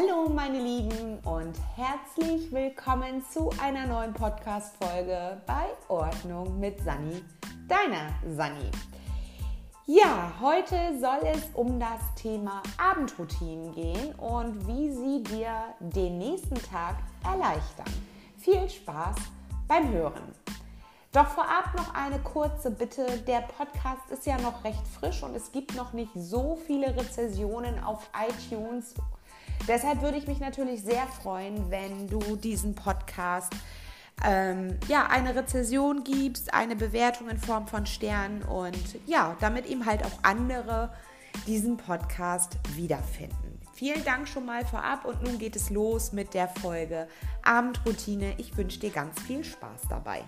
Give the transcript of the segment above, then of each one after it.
Hallo meine Lieben und herzlich willkommen zu einer neuen Podcast-Folge bei Ordnung mit Sani, deiner Sani. Ja, heute soll es um das Thema Abendroutinen gehen und wie sie dir den nächsten Tag erleichtern. Viel Spaß beim Hören. Doch vorab noch eine kurze Bitte. Der Podcast ist ja noch recht frisch und es gibt noch nicht so viele Rezessionen auf iTunes. Deshalb würde ich mich natürlich sehr freuen, wenn du diesen Podcast ähm, ja, eine Rezession gibst, eine Bewertung in Form von Sternen und ja, damit eben halt auch andere diesen Podcast wiederfinden. Vielen Dank schon mal vorab und nun geht es los mit der Folge Abendroutine. Ich wünsche dir ganz viel Spaß dabei.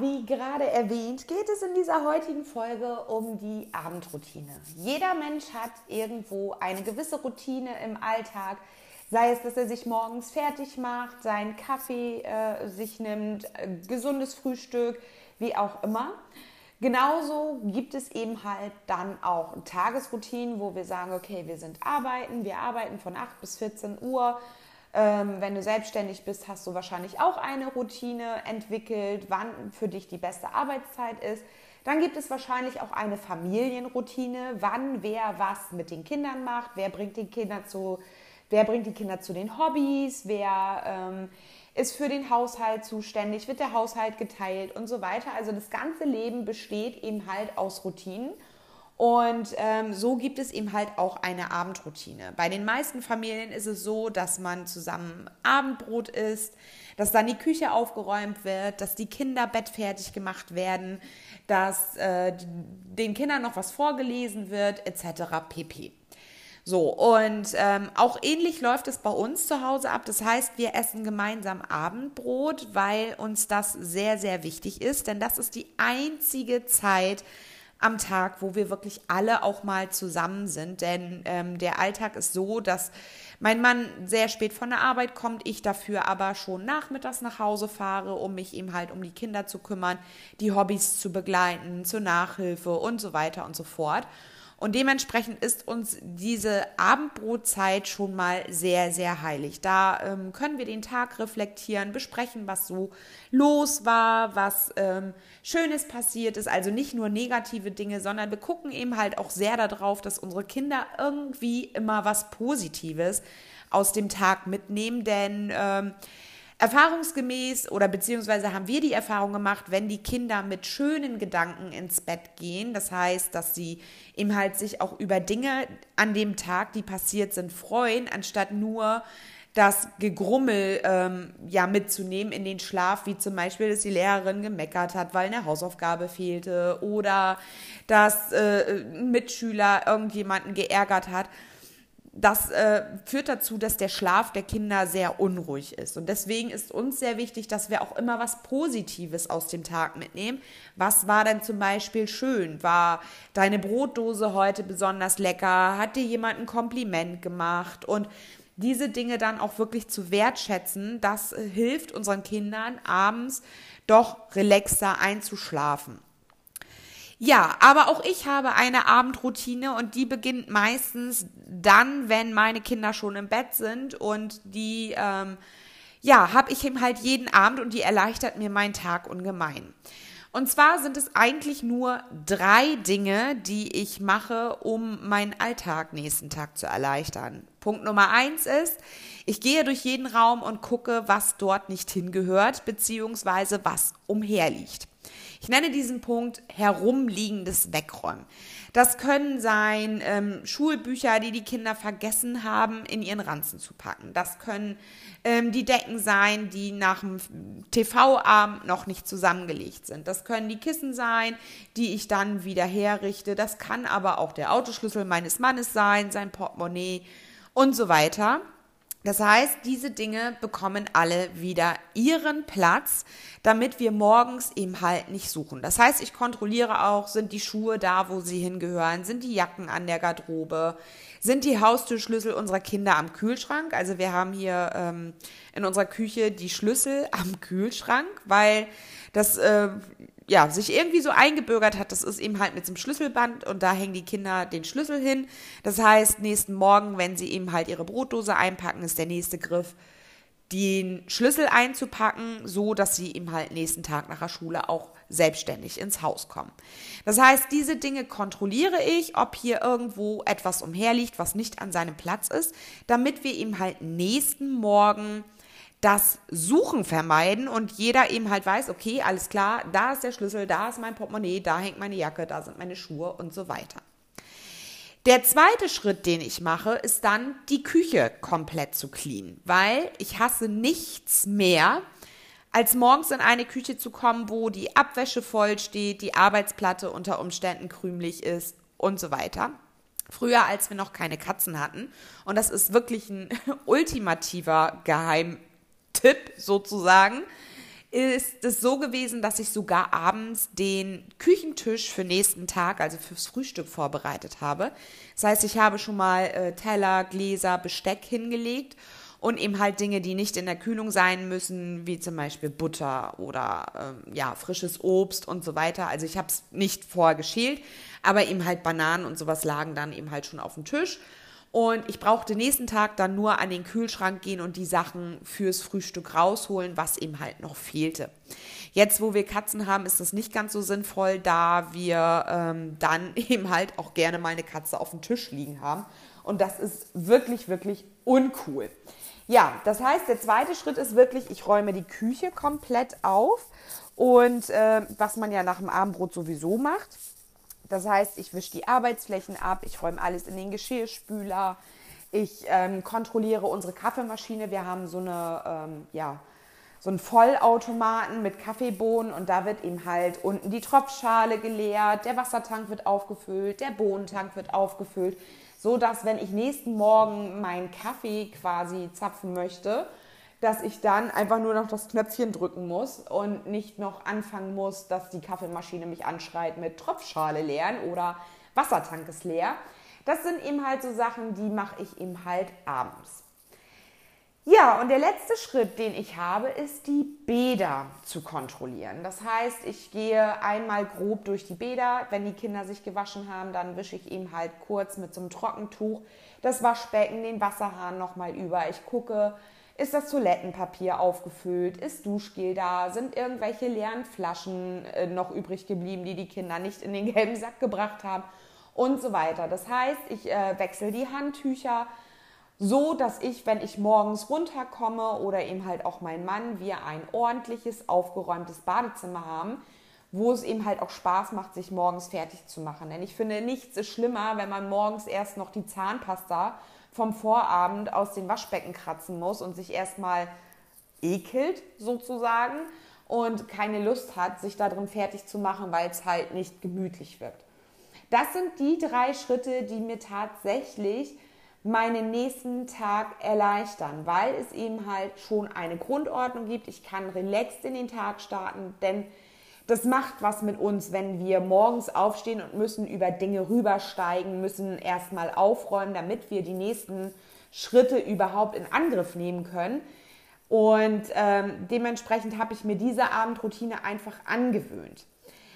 Wie gerade erwähnt, geht es in dieser heutigen Folge um die Abendroutine. Jeder Mensch hat irgendwo eine gewisse Routine im Alltag, sei es, dass er sich morgens fertig macht, seinen Kaffee äh, sich nimmt, äh, gesundes Frühstück, wie auch immer. Genauso gibt es eben halt dann auch Tagesroutinen, wo wir sagen, okay, wir sind arbeiten, wir arbeiten von 8 bis 14 Uhr ähm, wenn du selbstständig bist, hast du wahrscheinlich auch eine Routine entwickelt, wann für dich die beste Arbeitszeit ist. Dann gibt es wahrscheinlich auch eine Familienroutine, wann wer was mit den Kindern macht, wer bringt die Kinder zu, wer bringt die Kinder zu den Hobbys, wer ähm, ist für den Haushalt zuständig, wird der Haushalt geteilt und so weiter. Also das ganze Leben besteht eben halt aus Routinen. Und ähm, so gibt es eben halt auch eine Abendroutine. Bei den meisten Familien ist es so, dass man zusammen Abendbrot isst, dass dann die Küche aufgeräumt wird, dass die Kinder bettfertig gemacht werden, dass äh, den Kindern noch was vorgelesen wird, etc. pp. So, und ähm, auch ähnlich läuft es bei uns zu Hause ab. Das heißt, wir essen gemeinsam Abendbrot, weil uns das sehr, sehr wichtig ist, denn das ist die einzige Zeit, am Tag, wo wir wirklich alle auch mal zusammen sind. Denn ähm, der Alltag ist so, dass mein Mann sehr spät von der Arbeit kommt, ich dafür aber schon nachmittags nach Hause fahre, um mich eben halt um die Kinder zu kümmern, die Hobbys zu begleiten, zur Nachhilfe und so weiter und so fort. Und dementsprechend ist uns diese Abendbrotzeit schon mal sehr, sehr heilig. Da ähm, können wir den Tag reflektieren, besprechen, was so los war, was ähm, Schönes passiert ist. Also nicht nur negative Dinge, sondern wir gucken eben halt auch sehr darauf, dass unsere Kinder irgendwie immer was Positives aus dem Tag mitnehmen. Denn ähm, Erfahrungsgemäß oder beziehungsweise haben wir die Erfahrung gemacht, wenn die Kinder mit schönen Gedanken ins Bett gehen, das heißt, dass sie eben halt sich auch über Dinge an dem Tag, die passiert sind, freuen, anstatt nur das Gegrummel ähm, ja mitzunehmen in den Schlaf, wie zum Beispiel, dass die Lehrerin gemeckert hat, weil eine Hausaufgabe fehlte oder dass äh, ein Mitschüler irgendjemanden geärgert hat das äh, führt dazu, dass der Schlaf der Kinder sehr unruhig ist. Und deswegen ist uns sehr wichtig, dass wir auch immer was Positives aus dem Tag mitnehmen. Was war denn zum Beispiel schön? War deine Brotdose heute besonders lecker? Hat dir jemand ein Kompliment gemacht? Und diese Dinge dann auch wirklich zu wertschätzen, das äh, hilft unseren Kindern abends doch relaxer einzuschlafen. Ja, aber auch ich habe eine Abendroutine und die beginnt meistens dann, wenn meine Kinder schon im Bett sind und die, ähm, ja, habe ich eben halt jeden Abend und die erleichtert mir meinen Tag ungemein. Und zwar sind es eigentlich nur drei Dinge, die ich mache, um meinen Alltag nächsten Tag zu erleichtern. Punkt Nummer eins ist, ich gehe durch jeden Raum und gucke, was dort nicht hingehört, beziehungsweise was umherliegt. Ich nenne diesen Punkt herumliegendes Wegräumen. Das können sein ähm, Schulbücher, die die Kinder vergessen haben, in ihren Ranzen zu packen. Das können ähm, die Decken sein, die nach dem TV-Abend noch nicht zusammengelegt sind. Das können die Kissen sein, die ich dann wieder herrichte. Das kann aber auch der Autoschlüssel meines Mannes sein, sein Portemonnaie und so weiter. Das heißt, diese Dinge bekommen alle wieder ihren Platz, damit wir morgens eben halt nicht suchen. Das heißt, ich kontrolliere auch, sind die Schuhe da, wo sie hingehören, sind die Jacken an der Garderobe, sind die Haustürschlüssel unserer Kinder am Kühlschrank. Also wir haben hier ähm, in unserer Küche die Schlüssel am Kühlschrank, weil das äh, ja, sich irgendwie so eingebürgert hat, das ist eben halt mit so einem Schlüsselband und da hängen die Kinder den Schlüssel hin. Das heißt, nächsten Morgen, wenn sie eben halt ihre Brotdose einpacken, ist der nächste Griff, den Schlüssel einzupacken, so dass sie eben halt nächsten Tag nach der Schule auch selbstständig ins Haus kommen. Das heißt, diese Dinge kontrolliere ich, ob hier irgendwo etwas umherliegt, was nicht an seinem Platz ist, damit wir eben halt nächsten Morgen das Suchen vermeiden und jeder eben halt weiß, okay, alles klar, da ist der Schlüssel, da ist mein Portemonnaie, da hängt meine Jacke, da sind meine Schuhe und so weiter. Der zweite Schritt, den ich mache, ist dann die Küche komplett zu cleanen, weil ich hasse nichts mehr, als morgens in eine Küche zu kommen, wo die Abwäsche voll steht, die Arbeitsplatte unter Umständen krümelig ist und so weiter. Früher, als wir noch keine Katzen hatten, und das ist wirklich ein ultimativer Geheim Tipp sozusagen, ist es so gewesen, dass ich sogar abends den Küchentisch für nächsten Tag, also fürs Frühstück vorbereitet habe. Das heißt, ich habe schon mal äh, Teller, Gläser, Besteck hingelegt und eben halt Dinge, die nicht in der Kühlung sein müssen, wie zum Beispiel Butter oder ähm, ja frisches Obst und so weiter. Also ich habe es nicht vorher geschält, aber eben halt Bananen und sowas lagen dann eben halt schon auf dem Tisch. Und ich brauchte nächsten Tag dann nur an den Kühlschrank gehen und die Sachen fürs Frühstück rausholen, was eben halt noch fehlte. Jetzt, wo wir Katzen haben, ist das nicht ganz so sinnvoll, da wir ähm, dann eben halt auch gerne mal eine Katze auf dem Tisch liegen haben. Und das ist wirklich, wirklich uncool. Ja, das heißt, der zweite Schritt ist wirklich, ich räume die Küche komplett auf. Und äh, was man ja nach dem Abendbrot sowieso macht. Das heißt, ich wische die Arbeitsflächen ab, ich räume alles in den Geschirrspüler, ich ähm, kontrolliere unsere Kaffeemaschine. Wir haben so eine, ähm, ja, so einen Vollautomaten mit Kaffeebohnen und da wird eben halt unten die Tropfschale geleert, der Wassertank wird aufgefüllt, der Bohnentank wird aufgefüllt, so dass wenn ich nächsten Morgen meinen Kaffee quasi zapfen möchte, dass ich dann einfach nur noch das Knöpfchen drücken muss und nicht noch anfangen muss, dass die Kaffeemaschine mich anschreit mit Tropfschale leeren oder Wassertank ist leer. Das sind eben halt so Sachen, die mache ich eben halt abends. Ja, und der letzte Schritt, den ich habe, ist die Bäder zu kontrollieren. Das heißt, ich gehe einmal grob durch die Bäder. Wenn die Kinder sich gewaschen haben, dann wische ich eben halt kurz mit so einem Trockentuch das Waschbecken, den Wasserhahn nochmal über. Ich gucke, ist das Toilettenpapier aufgefüllt? Ist Duschgel da? Sind irgendwelche leeren Flaschen äh, noch übrig geblieben, die die Kinder nicht in den gelben Sack gebracht haben? Und so weiter. Das heißt, ich äh, wechsle die Handtücher so, dass ich, wenn ich morgens runterkomme oder eben halt auch mein Mann, wir ein ordentliches, aufgeräumtes Badezimmer haben, wo es eben halt auch Spaß macht, sich morgens fertig zu machen. Denn ich finde, nichts ist schlimmer, wenn man morgens erst noch die Zahnpasta vom Vorabend aus den Waschbecken kratzen muss und sich erstmal ekelt sozusagen und keine Lust hat, sich da drin fertig zu machen, weil es halt nicht gemütlich wird. Das sind die drei Schritte, die mir tatsächlich meinen nächsten Tag erleichtern, weil es eben halt schon eine Grundordnung gibt. Ich kann relaxed in den Tag starten, denn das macht was mit uns, wenn wir morgens aufstehen und müssen über Dinge rübersteigen, müssen erstmal aufräumen, damit wir die nächsten Schritte überhaupt in Angriff nehmen können. Und ähm, dementsprechend habe ich mir diese Abendroutine einfach angewöhnt.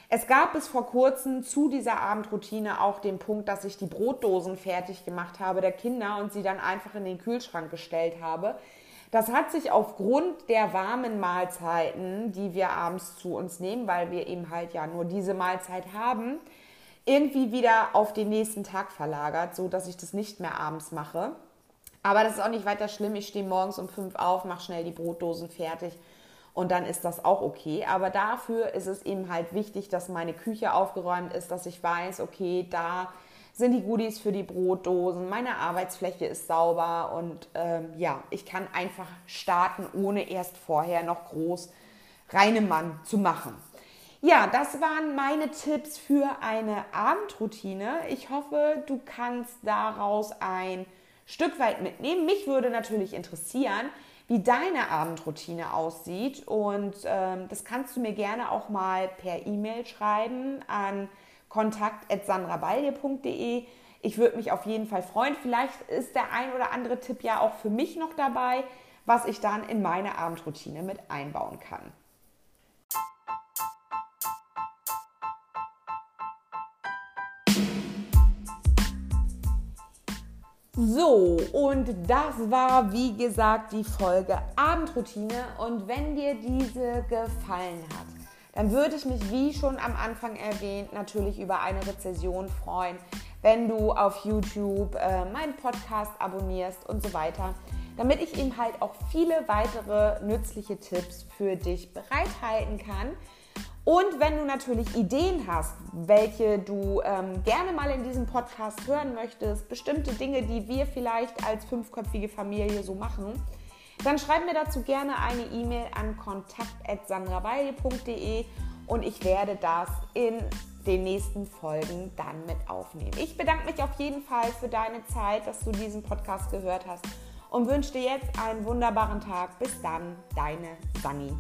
Es gab bis vor kurzem zu dieser Abendroutine auch den Punkt, dass ich die Brotdosen fertig gemacht habe der Kinder und sie dann einfach in den Kühlschrank gestellt habe. Das hat sich aufgrund der warmen Mahlzeiten, die wir abends zu uns nehmen, weil wir eben halt ja nur diese Mahlzeit haben, irgendwie wieder auf den nächsten Tag verlagert, so dass ich das nicht mehr abends mache. Aber das ist auch nicht weiter schlimm. Ich stehe morgens um fünf auf, mache schnell die Brotdosen fertig und dann ist das auch okay. Aber dafür ist es eben halt wichtig, dass meine Küche aufgeräumt ist, dass ich weiß, okay, da sind die Goodies für die Brotdosen, meine Arbeitsfläche ist sauber und ähm, ja, ich kann einfach starten, ohne erst vorher noch groß Reinemann zu machen. Ja, das waren meine Tipps für eine Abendroutine. Ich hoffe, du kannst daraus ein Stück weit mitnehmen. Mich würde natürlich interessieren, wie deine Abendroutine aussieht und ähm, das kannst du mir gerne auch mal per E-Mail schreiben an kontakt.sandrabalje.de. Ich würde mich auf jeden Fall freuen. Vielleicht ist der ein oder andere Tipp ja auch für mich noch dabei, was ich dann in meine Abendroutine mit einbauen kann. So, und das war wie gesagt die Folge Abendroutine. Und wenn dir diese gefallen hat, dann würde ich mich, wie schon am Anfang erwähnt, natürlich über eine Rezession freuen, wenn du auf YouTube äh, meinen Podcast abonnierst und so weiter, damit ich ihm halt auch viele weitere nützliche Tipps für dich bereithalten kann. Und wenn du natürlich Ideen hast, welche du ähm, gerne mal in diesem Podcast hören möchtest, bestimmte Dinge, die wir vielleicht als fünfköpfige Familie so machen, dann schreib mir dazu gerne eine E-Mail an kontakt.sandraweili.de und ich werde das in den nächsten Folgen dann mit aufnehmen. Ich bedanke mich auf jeden Fall für deine Zeit, dass du diesen Podcast gehört hast und wünsche dir jetzt einen wunderbaren Tag. Bis dann, deine Sani.